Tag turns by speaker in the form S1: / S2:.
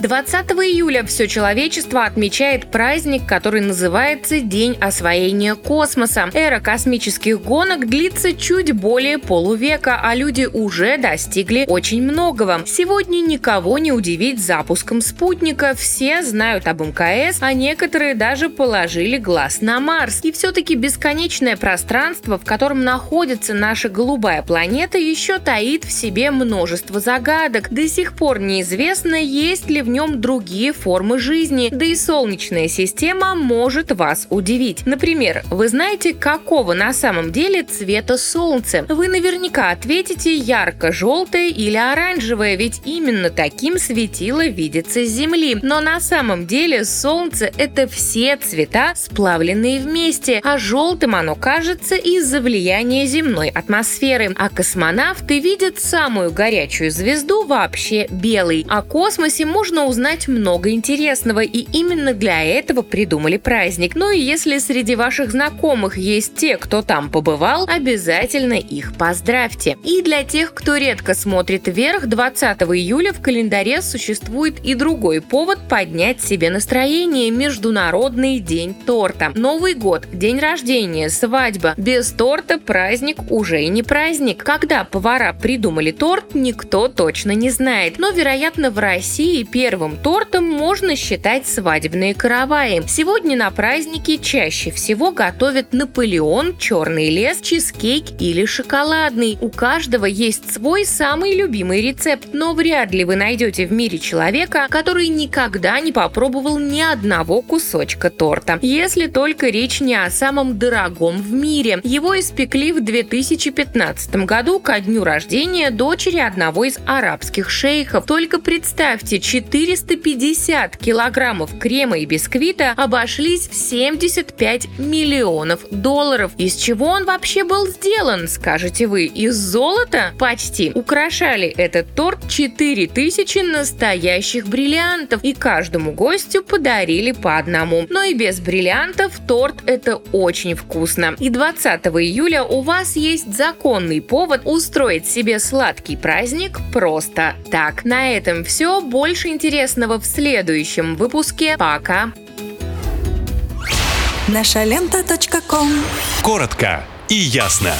S1: 20 июля все человечество отмечает праздник, который называется День освоения космоса. Эра космических гонок длится чуть более полувека, а люди уже достигли очень многого. Сегодня никого не удивить запуском спутника. Все знают об МКС, а некоторые даже положили глаз на Марс. И все-таки бесконечное пространство, в котором находится наша голубая планета, еще таит в себе множество загадок. До сих пор неизвестно, есть ли в нем другие формы жизни, да и Солнечная система может вас удивить. Например, вы знаете, какого на самом деле цвета Солнце? Вы наверняка ответите ярко-желтое или оранжевое, ведь именно таким светило видится с Земли. Но на самом деле Солнце — это все цвета, сплавленные вместе, а желтым оно кажется из-за влияния земной атмосферы. А космонавты видят самую горячую звезду вообще белой. О космосе можно можно узнать много интересного, и именно для этого придумали праздник. Ну и если среди ваших знакомых есть те, кто там побывал, обязательно их поздравьте. И для тех, кто редко смотрит вверх, 20 июля в календаре существует и другой повод поднять себе настроение – Международный день торта. Новый год, день рождения, свадьба. Без торта праздник уже и не праздник. Когда повара придумали торт, никто точно не знает. Но, вероятно, в России первый Первым тортом можно считать свадебные караваи. Сегодня на празднике чаще всего готовят Наполеон, черный лес, чизкейк или шоколадный. У каждого есть свой самый любимый рецепт, но вряд ли вы найдете в мире человека, который никогда не попробовал ни одного кусочка торта. Если только речь не о самом дорогом в мире. Его испекли в 2015 году ко дню рождения дочери одного из арабских шейхов. Только представьте, 4 450 килограммов крема и бисквита обошлись в 75 миллионов долларов. Из чего он вообще был сделан, скажете вы? Из золота? Почти. Украшали этот торт 4000 настоящих бриллиантов, и каждому гостю подарили по одному. Но и без бриллиантов торт это очень вкусно. И 20 июля у вас есть законный повод устроить себе сладкий праздник просто так. На этом все. Больше интересного интересного в следующем выпуске. Пока!
S2: Наша лента.
S3: Коротко и ясно.